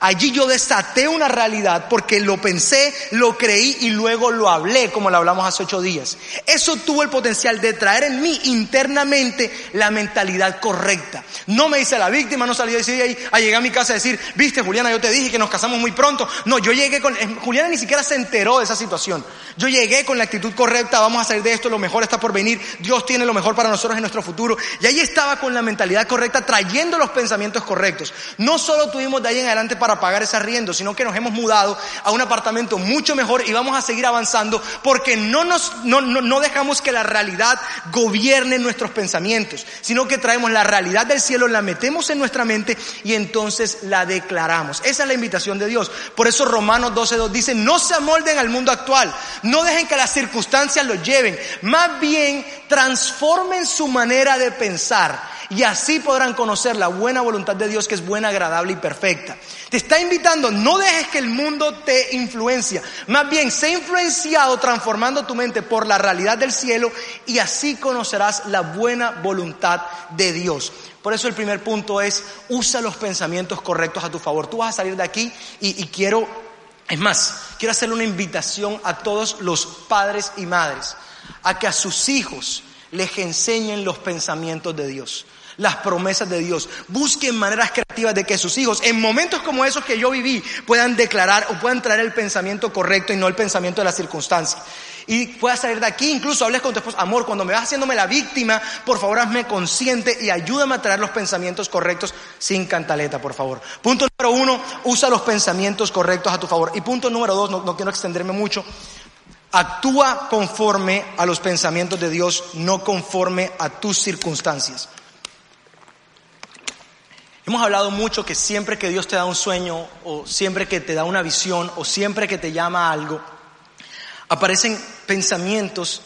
S2: Allí yo desaté una realidad porque lo pensé, lo creí y luego lo hablé, como lo hablamos hace ocho días. Eso tuvo el potencial de traer en mí internamente la mentalidad correcta. No me hice la víctima, no salí decir ahí, a llegar a mi casa a decir, viste Juliana, yo te dije que nos casamos muy pronto. No, yo llegué con, eh, Juliana ni siquiera se enteró de esa situación. Yo llegué con la actitud correcta, vamos a salir de esto, lo mejor está por venir, Dios tiene lo mejor para nosotros en nuestro futuro. Y ahí estaba con la mentalidad correcta, trayendo los pensamientos correctos. No solo tuvimos de ahí en adelante para pagar ese arriendo, sino que nos hemos mudado a un apartamento mucho mejor y vamos a seguir avanzando porque no, nos, no, no, dejamos que la realidad gobierne nuestros pensamientos, sino que traemos la realidad del cielo, la metemos en nuestra mente y entonces la declaramos. Esa es la invitación de Dios. Por eso Romanos 12.2 dice, no se amolden al mundo actual, no dejen que las circunstancias los lleven, más bien transformen su manera de pensar y así podrán conocer la buena voluntad de Dios que es buena, agradable y perfecta. Te está invitando, no dejes que el mundo te influencia, más bien sé influenciado transformando tu mente por la realidad del cielo y así conocerás la buena voluntad de Dios. Por eso el primer punto es, usa los pensamientos correctos a tu favor. Tú vas a salir de aquí y, y quiero, es más, quiero hacerle una invitación a todos los padres y madres a que a sus hijos les enseñen los pensamientos de Dios las promesas de Dios. Busquen maneras creativas de que sus hijos, en momentos como esos que yo viví, puedan declarar o puedan traer el pensamiento correcto y no el pensamiento de la circunstancia. Y puedas salir de aquí, incluso hables con tu esposo, amor, cuando me vas haciéndome la víctima, por favor hazme consciente y ayúdame a traer los pensamientos correctos sin cantaleta, por favor. Punto número uno, usa los pensamientos correctos a tu favor. Y punto número dos, no quiero extenderme mucho, actúa conforme a los pensamientos de Dios, no conforme a tus circunstancias. Hemos hablado mucho que siempre que Dios te da un sueño o siempre que te da una visión o siempre que te llama a algo, aparecen pensamientos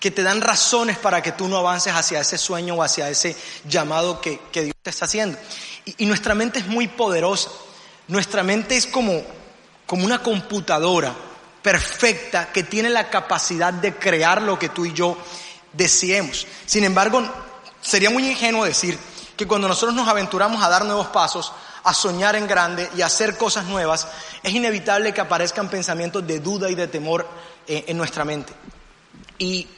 S2: que te dan razones para que tú no avances hacia ese sueño o hacia ese llamado que, Dios te está haciendo. Y, nuestra mente es muy poderosa. Nuestra mente es como, como una computadora perfecta que tiene la capacidad de crear lo que tú y yo deseemos. Sin embargo, sería muy ingenuo decir que cuando nosotros nos aventuramos a dar nuevos pasos, a soñar en grande y a hacer cosas nuevas, es inevitable que aparezcan pensamientos de duda y de temor eh, en nuestra mente. Y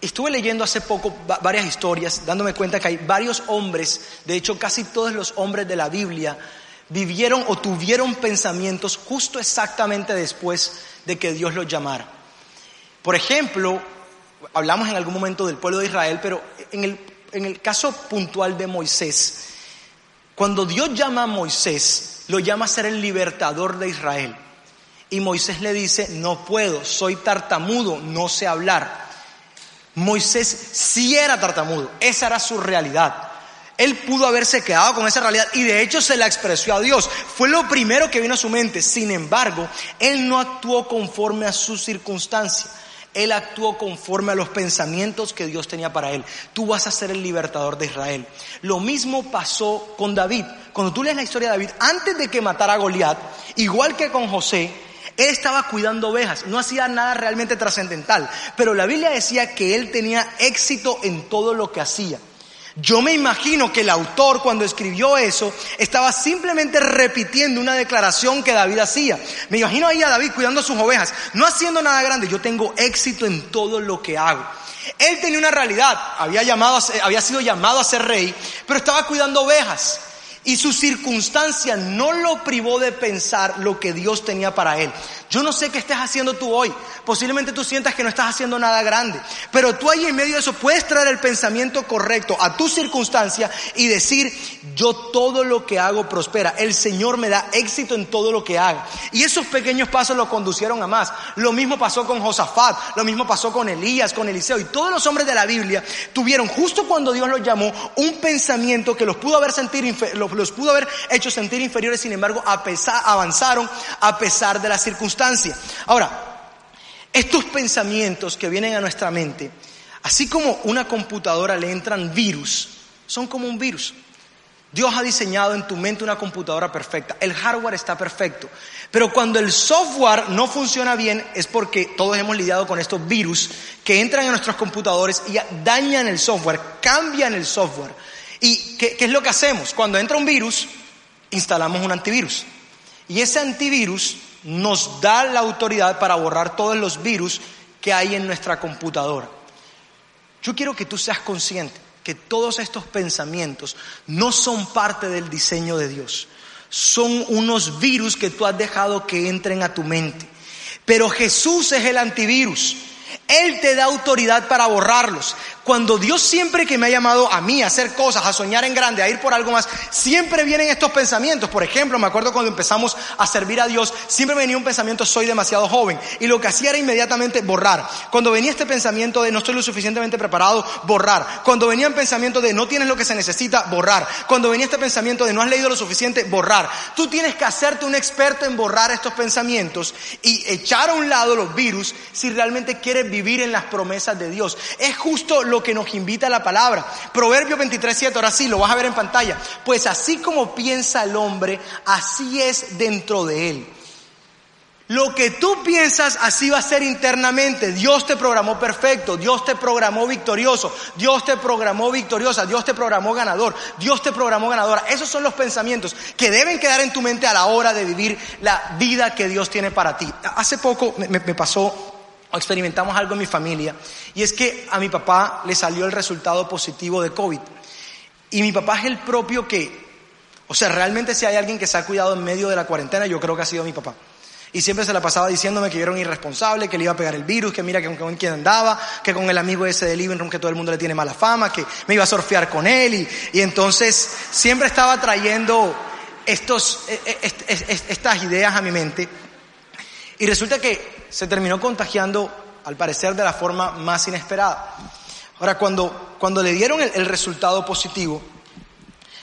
S2: estuve leyendo hace poco varias historias, dándome cuenta que hay varios hombres, de hecho casi todos los hombres de la Biblia, vivieron o tuvieron pensamientos justo exactamente después de que Dios los llamara. Por ejemplo, hablamos en algún momento del pueblo de Israel, pero en el en el caso puntual de Moisés, cuando Dios llama a Moisés, lo llama a ser el libertador de Israel. Y Moisés le dice, no puedo, soy tartamudo, no sé hablar. Moisés sí era tartamudo, esa era su realidad. Él pudo haberse quedado con esa realidad y de hecho se la expresó a Dios. Fue lo primero que vino a su mente. Sin embargo, él no actuó conforme a su circunstancia. Él actuó conforme a los pensamientos que Dios tenía para él. Tú vas a ser el libertador de Israel. Lo mismo pasó con David. Cuando tú lees la historia de David, antes de que matara a Goliat, igual que con José, él estaba cuidando ovejas, no hacía nada realmente trascendental, pero la Biblia decía que él tenía éxito en todo lo que hacía. Yo me imagino que el autor cuando escribió eso estaba simplemente repitiendo una declaración que David hacía. Me imagino ahí a David cuidando sus ovejas, no haciendo nada grande. Yo tengo éxito en todo lo que hago. Él tenía una realidad, había, llamado había sido llamado a ser rey, pero estaba cuidando ovejas. Y su circunstancia no lo privó de pensar lo que Dios tenía para él. Yo no sé qué estás haciendo tú hoy. Posiblemente tú sientas que no estás haciendo nada grande. Pero tú ahí en medio de eso puedes traer el pensamiento correcto a tu circunstancia y decir, yo todo lo que hago prospera. El Señor me da éxito en todo lo que haga. Y esos pequeños pasos lo conducieron a más. Lo mismo pasó con Josafat, lo mismo pasó con Elías, con Eliseo. Y todos los hombres de la Biblia tuvieron, justo cuando Dios los llamó, un pensamiento que los pudo haber sentir, los pudo haber hecho sentir inferiores, sin embargo, a pesar, avanzaron a pesar de la circunstancia. Ahora, estos pensamientos que vienen a nuestra mente, así como una computadora le entran virus, son como un virus. Dios ha diseñado en tu mente una computadora perfecta. El hardware está perfecto. Pero cuando el software no funciona bien es porque todos hemos lidiado con estos virus que entran en nuestros computadores y dañan el software, cambian el software. ¿Y qué, es lo que hacemos? Cuando entra un virus, instalamos un antivirus. Y ese antivirus nos da la autoridad para borrar todos los virus que hay en nuestra computadora. Yo quiero que tú seas consciente que todos estos pensamientos no son parte del diseño de Dios. Son unos virus que tú has dejado que entren a tu mente. Pero Jesús es el antivirus. Él te da autoridad para borrarlos. Cuando Dios siempre que me ha llamado a mí a hacer cosas, a soñar en grande, a ir por algo más, siempre vienen estos pensamientos. Por ejemplo, me acuerdo cuando empezamos a servir a Dios, siempre venía un pensamiento, soy demasiado joven. Y lo que hacía era inmediatamente borrar. Cuando venía este pensamiento de no estoy lo suficientemente preparado, borrar. Cuando venía el pensamiento de no tienes lo que se necesita, borrar. Cuando venía este pensamiento de no has leído lo suficiente, borrar. Tú tienes que hacerte un experto en borrar estos pensamientos y echar a un lado los virus si realmente quieres vivir en las promesas de Dios. Es justo lo que nos invita la palabra. Proverbio 23, 7, ahora sí, lo vas a ver en pantalla. Pues así como piensa el hombre, así es dentro de él. Lo que tú piensas así va a ser internamente. Dios te programó perfecto, Dios te programó victorioso, Dios te programó victoriosa, Dios te programó ganador, Dios te programó ganadora. Esos son los pensamientos que deben quedar en tu mente a la hora de vivir la vida que Dios tiene para ti. Hace poco me, pasó experimentamos algo en mi familia, y es que a mi papá le salió el resultado positivo de COVID. Y mi papá es el propio que, o sea, realmente si hay alguien que se ha cuidado en medio de la cuarentena, yo creo que ha sido mi papá. Y siempre se la pasaba diciéndome que yo era un irresponsable, que le iba a pegar el virus, que mira que con quien andaba, que con el amigo ese de living room que todo el mundo le tiene mala fama, que me iba a surfear con él. Y, y entonces siempre estaba trayendo estos, e, e, estas ideas a mi mente. Y resulta que se terminó contagiando, al parecer, de la forma más inesperada. Ahora, cuando, cuando le dieron el, resultado positivo,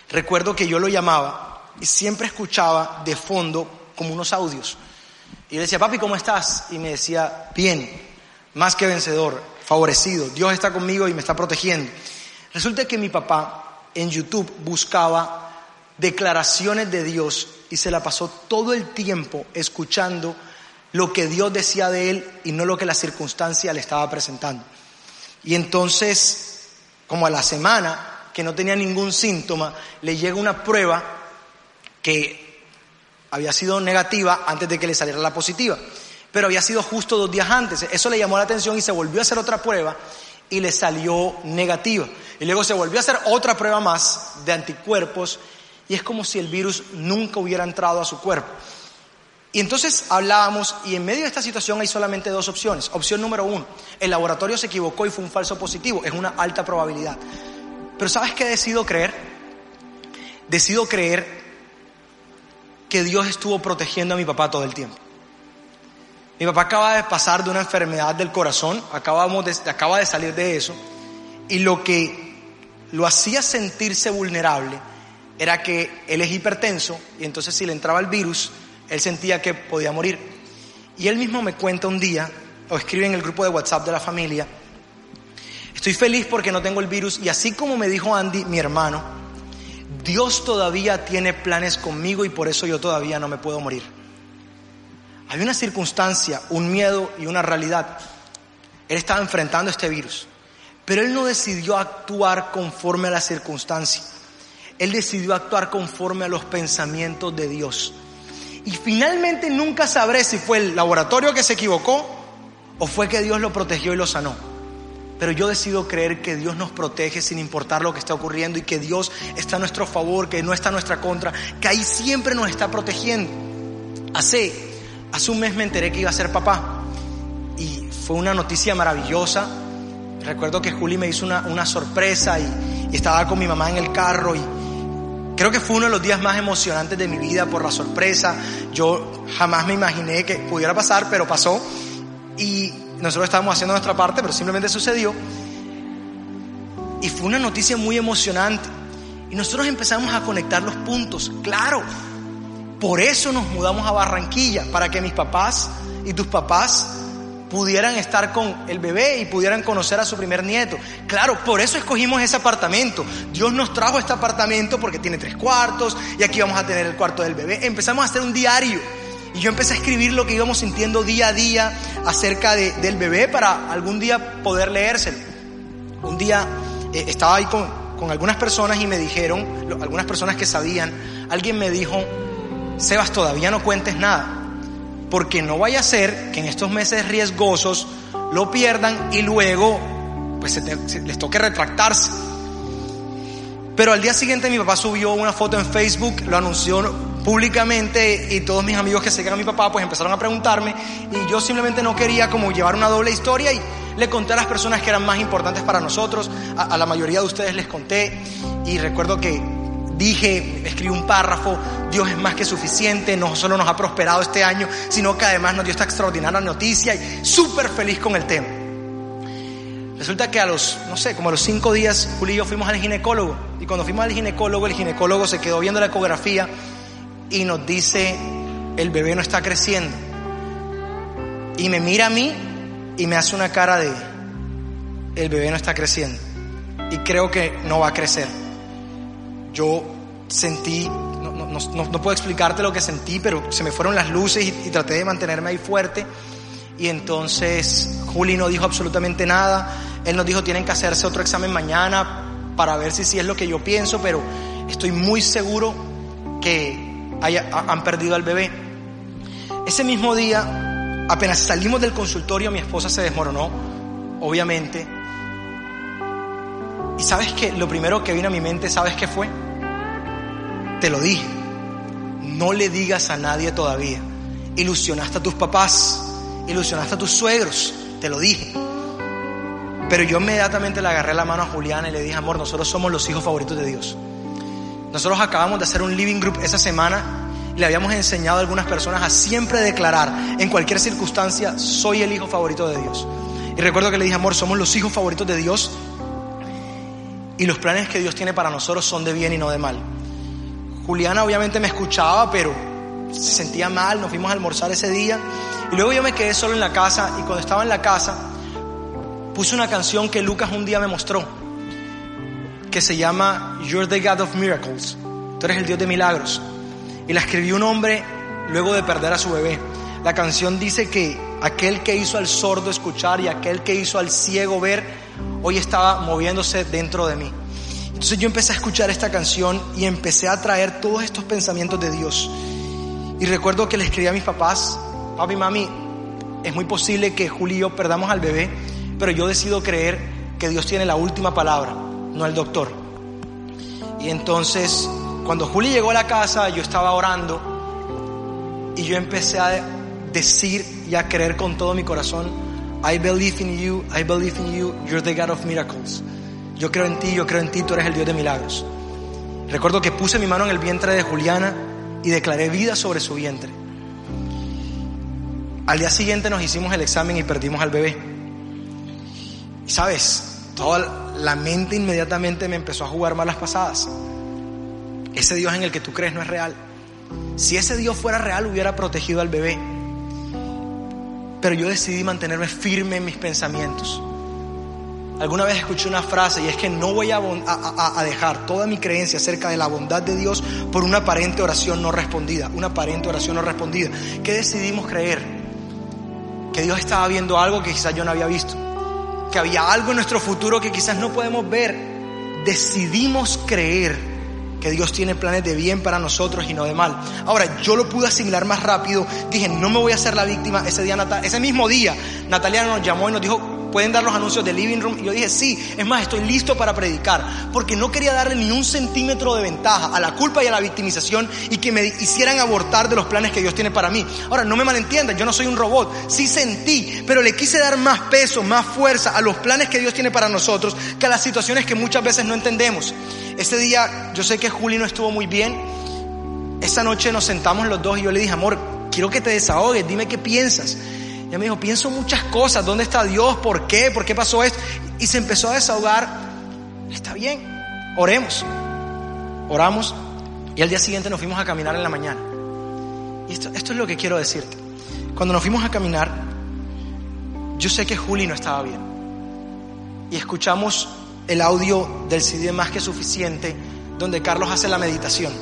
S2: recuerdo que yo lo llamaba y siempre escuchaba de fondo como unos audios. Y le decía, papi, ¿cómo estás? Y me decía, bien, más que vencedor, favorecido, Dios está conmigo y me está protegiendo. Resulta que mi papá en YouTube buscaba declaraciones de Dios y se la pasó todo el tiempo escuchando lo que Dios decía de él y no lo que la circunstancia le estaba presentando. Y entonces, como a la semana, que no tenía ningún síntoma, le llega una prueba que había sido negativa antes de que le saliera la positiva, pero había sido justo dos días antes. Eso le llamó la atención y se volvió a hacer otra prueba y le salió negativa. Y luego se volvió a hacer otra prueba más de anticuerpos y es como si el virus nunca hubiera entrado a su cuerpo. Y entonces hablábamos, y en medio de esta situación hay solamente dos opciones. Opción número uno, el laboratorio se equivocó y fue un falso positivo, es una alta probabilidad. Pero ¿sabes qué decido creer? Decido creer que Dios estuvo protegiendo a mi papá todo el tiempo. Mi papá acaba de pasar de una enfermedad del corazón, acabamos de, acaba de salir de eso, y lo que lo hacía sentirse vulnerable era que él es hipertenso, y entonces si le entraba el virus, él sentía que podía morir. Y él mismo me cuenta un día, o escribe en el grupo de WhatsApp de la familia, estoy feliz porque no tengo el virus y así como me dijo Andy, mi hermano, Dios todavía tiene planes conmigo y por eso yo todavía no me puedo morir. Hay una circunstancia, un miedo y una realidad. Él estaba enfrentando este virus, pero él no decidió actuar conforme a la circunstancia. Él decidió actuar conforme a los pensamientos de Dios. Y finalmente nunca sabré si fue el laboratorio que se equivocó o fue que Dios lo protegió y lo sanó. Pero yo decido creer que Dios nos protege sin importar lo que está ocurriendo y que Dios está a nuestro favor, que no está a nuestra contra, que ahí siempre nos está protegiendo. Hace, hace un mes me enteré que iba a ser papá y fue una noticia maravillosa. Recuerdo que Juli me hizo una, una sorpresa y, y estaba con mi mamá en el carro y creo que fue uno de los días más emocionantes de mi vida por la sorpresa. Yo jamás me imaginé que pudiera pasar, pero pasó. Y nosotros estábamos haciendo nuestra parte, pero simplemente sucedió. Y fue una noticia muy emocionante. Y nosotros empezamos a conectar los puntos. Claro, por eso nos mudamos a Barranquilla, para que mis papás y tus papás pudieran estar con el bebé y pudieran conocer a su primer nieto. Claro, por eso escogimos ese apartamento. Dios nos trajo este apartamento porque tiene tres cuartos y aquí vamos a tener el cuarto del bebé. Empezamos a hacer un diario y yo empecé a escribir lo que íbamos sintiendo día a día acerca de, del bebé para algún día poder leérselo. Un día eh, estaba ahí con, con algunas personas y me dijeron, algunas personas que sabían, alguien me dijo, Sebas, todavía no cuentes nada porque no vaya a ser que en estos meses riesgosos lo pierdan y luego pues se les toque retractarse. Pero al día siguiente mi papá subió una foto en Facebook, lo anunció públicamente y todos mis amigos que seguían a mi papá pues empezaron a preguntarme y yo simplemente no quería como llevar una doble historia y le conté a las personas que eran más importantes para nosotros, a, a la mayoría de ustedes les conté y recuerdo que dije, escribí un párrafo, Dios es más que suficiente, no solo nos ha prosperado este año, sino que además nos dio esta extraordinaria noticia y súper feliz con el tema. Resulta que a los, no sé, como a los cinco días, Julio y yo fuimos al ginecólogo. Y cuando fuimos al ginecólogo, el ginecólogo se quedó viendo la ecografía y nos dice, el bebé no está creciendo. Y me mira a mí y me hace una cara de, el bebé no está creciendo. Y creo que no va a crecer. Yo sentí, no, no, no, no puedo explicarte lo que sentí, pero se me fueron las luces y, y traté de mantenerme ahí fuerte. Y entonces Juli no dijo absolutamente nada. Él nos dijo, tienen que hacerse otro examen mañana para ver si sí es lo que yo pienso, pero estoy muy seguro que haya, han perdido al bebé. Ese mismo día, apenas salimos del consultorio, mi esposa se desmoronó, obviamente. Y sabes que lo primero que vino a mi mente, ¿sabes qué fue? Te lo dije. No le digas a nadie todavía. Ilusionaste a tus papás, ilusionaste a tus suegros, te lo dije. Pero yo inmediatamente le agarré la mano a Juliana y le dije, amor, nosotros somos los hijos favoritos de Dios. Nosotros acabamos de hacer un living group esa semana y le habíamos enseñado a algunas personas a siempre declarar, en cualquier circunstancia, soy el hijo favorito de Dios. Y recuerdo que le dije, amor, somos los hijos favoritos de Dios y los planes que Dios tiene para nosotros son de bien y no de mal. Juliana obviamente me escuchaba, pero se sentía mal, nos fuimos a almorzar ese día y luego yo me quedé solo en la casa y cuando estaba en la casa puse una canción que Lucas un día me mostró, que se llama You're the God of Miracles, tú eres el Dios de milagros. Y la escribió un hombre luego de perder a su bebé. La canción dice que aquel que hizo al sordo escuchar y aquel que hizo al ciego ver, hoy estaba moviéndose dentro de mí. Entonces yo empecé a escuchar esta canción y empecé a traer todos estos pensamientos de Dios. Y recuerdo que le escribí a mis papás, papi, mami, es muy posible que Julio perdamos al bebé, pero yo decido creer que Dios tiene la última palabra, no el doctor. Y entonces, cuando Juli llegó a la casa, yo estaba orando y yo empecé a decir y a creer con todo mi corazón, I believe in you, I believe in you, you're the God of miracles. Yo creo en ti, yo creo en ti, tú eres el Dios de milagros. Recuerdo que puse mi mano en el vientre de Juliana y declaré vida sobre su vientre. Al día siguiente nos hicimos el examen y perdimos al bebé. Y sabes, toda la mente inmediatamente me empezó a jugar malas pasadas. Ese Dios en el que tú crees no es real. Si ese Dios fuera real hubiera protegido al bebé. Pero yo decidí mantenerme firme en mis pensamientos. Alguna vez escuché una frase y es que no voy a, dejar toda mi creencia acerca de la bondad de Dios por una aparente oración no respondida, una aparente oración no respondida. ¿Qué decidimos creer? Que Dios estaba viendo algo que quizás yo no había visto, que había algo en nuestro futuro que quizás no podemos ver. Decidimos creer que Dios tiene planes de bien para nosotros y no de mal. Ahora, yo lo pude asimilar más rápido. Dije, no me voy a hacer la víctima. Ese día, ese mismo día, Natalia nos llamó y nos dijo, pueden dar los anuncios de Living Room. Y yo dije, sí, es más, estoy listo para predicar. Porque no quería darle ni un centímetro de ventaja a la culpa y a la victimización y que me hicieran abortar de los planes que Dios tiene para mí. Ahora, no me malentiendan, yo no soy un robot. Sí sentí, pero le quise dar más peso, más fuerza a los planes que Dios tiene para nosotros que a las situaciones que muchas veces no entendemos. Ese día, yo sé que Juli no estuvo muy bien. Esa noche nos sentamos los dos y yo le dije, amor, quiero que te desahogues, dime qué piensas. Ella me dijo, pienso muchas cosas, ¿dónde está Dios? ¿Por qué? ¿Por qué pasó esto? Y se empezó a desahogar. Está bien, oremos. Oramos y al día siguiente nos fuimos a caminar en la mañana. Y esto, esto es lo que quiero decirte. Cuando nos fuimos a caminar, yo sé que Juli no estaba bien. Y escuchamos el audio del CD más que suficiente donde Carlos hace la meditación.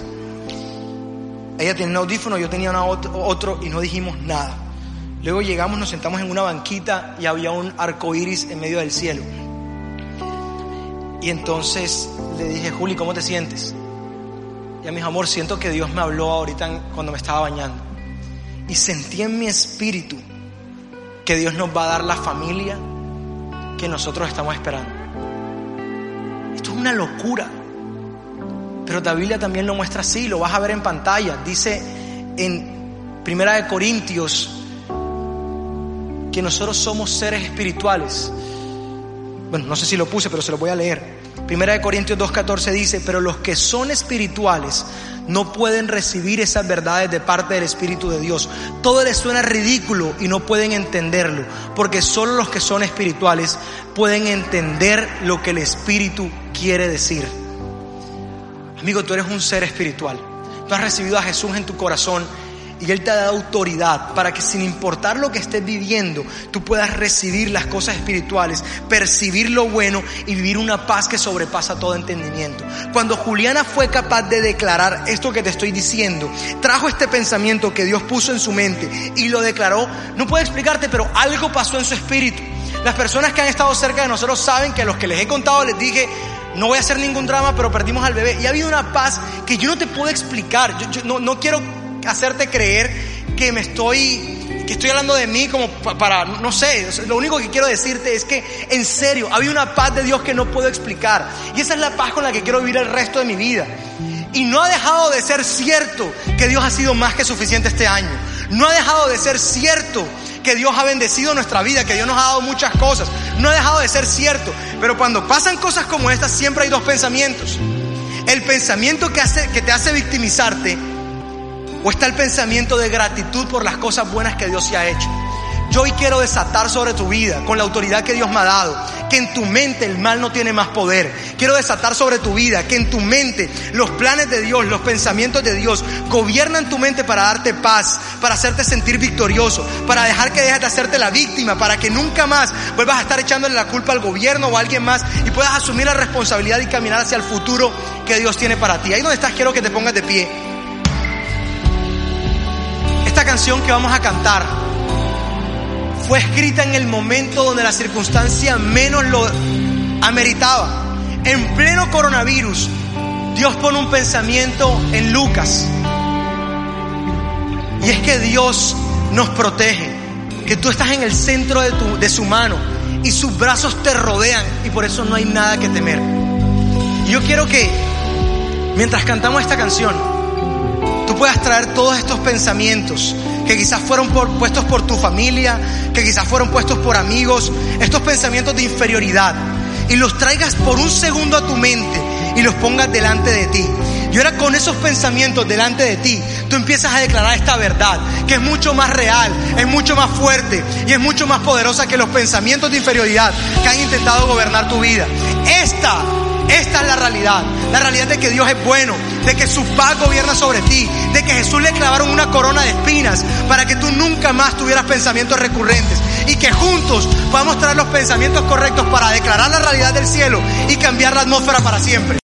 S2: Ella tiene un audífono, yo tenía otro y no dijimos nada. Luego llegamos, nos sentamos en una banquita y había un arco iris en medio del cielo. Y entonces le dije, Juli, ¿cómo te sientes? Y a mi amor, siento que Dios me habló ahorita cuando me estaba bañando. Y sentí en mi espíritu que Dios nos va a dar la familia que nosotros estamos esperando. Esto es una locura. Pero la Biblia también lo muestra así, lo vas a ver en pantalla. Dice en Primera de Corintios que nosotros somos seres espirituales. Bueno, no sé si lo puse, pero se lo voy a leer. Primera de Corintios 2.14 dice, pero los que son espirituales no pueden recibir esas verdades de parte del Espíritu de Dios. Todo les suena ridículo y no pueden entenderlo, porque solo los que son espirituales pueden entender lo que el Espíritu quiere decir. Amigo, tú eres un ser espiritual. Tú has recibido a Jesús en tu corazón y Él te ha dado autoridad para que sin importar lo que estés viviendo, tú puedas recibir las cosas espirituales, percibir lo bueno y vivir una paz que sobrepasa todo entendimiento. Cuando Juliana fue capaz de declarar esto que te estoy diciendo, trajo este pensamiento que Dios puso en su mente y lo declaró, no puedo explicarte, pero algo pasó en su espíritu. Las personas que han estado cerca de nosotros saben que a los que les he contado les dije, no voy a hacer ningún drama, pero perdimos al bebé. Y ha habido una paz que yo no te puedo explicar. No, no quiero hacerte creer que me estoy, que estoy hablando de mí como para, no sé, lo único que quiero decirte es que en serio, había una paz de Dios que no puedo explicar. Y esa es la paz con la que quiero vivir el resto de mi vida. Y no ha dejado de ser cierto que Dios ha sido más que suficiente este año. No ha dejado de ser cierto que Dios ha bendecido nuestra vida, que Dios nos ha dado muchas cosas. No ha dejado de ser cierto. Pero cuando pasan cosas como estas, siempre hay dos pensamientos. El pensamiento que, hace, que te hace victimizarte ¿O está el pensamiento de gratitud por las cosas buenas que Dios se ha hecho? Yo hoy quiero desatar sobre tu vida, con la autoridad que Dios me ha dado, que en tu mente el mal no tiene más poder. Quiero desatar sobre tu vida, que en tu mente los planes de Dios, los pensamientos de Dios gobiernan tu mente para darte paz, para hacerte sentir victorioso, para dejar que dejes de hacerte la víctima, para que nunca más vuelvas a estar echándole la culpa al gobierno o a alguien más y puedas asumir la responsabilidad y caminar hacia el futuro que Dios tiene para ti. Ahí donde estás quiero que te pongas de pie canción que vamos a cantar fue escrita en el momento donde la circunstancia menos lo ameritaba. En pleno coronavirus, Dios pone un pensamiento en Lucas. Y es que Dios nos protege, que tú estás en el centro de, tu, de su mano y sus brazos te rodean y por eso no hay nada que temer. Yo quiero que mientras cantamos esta canción, tú puedas traer todos estos pensamientos que quizás fueron puestos por tu familia, que quizás fueron puestos por amigos, estos pensamientos de inferioridad, y los traigas por un segundo a tu mente y los pongas delante de ti. Y ahora con esos pensamientos delante de ti, tú empiezas a declarar esta verdad, que es mucho más real, es mucho más fuerte y es mucho más poderosa que los pensamientos de inferioridad que han intentado gobernar tu vida. Esta esta es la realidad. La realidad de que Dios es bueno, de que su paz gobierna sobre ti, de que Jesús le clavaron una corona de espinas para que tú nunca más tuvieras pensamientos recurrentes y que juntos podamos traer los pensamientos correctos para declarar la realidad del cielo y cambiar la atmósfera para siempre.